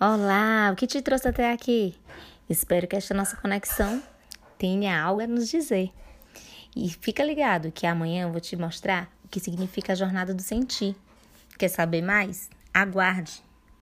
Olá, o que te trouxe até aqui? Espero que esta nossa conexão tenha algo a nos dizer. E fica ligado que amanhã eu vou te mostrar o que significa a jornada do sentir. Quer saber mais? Aguarde!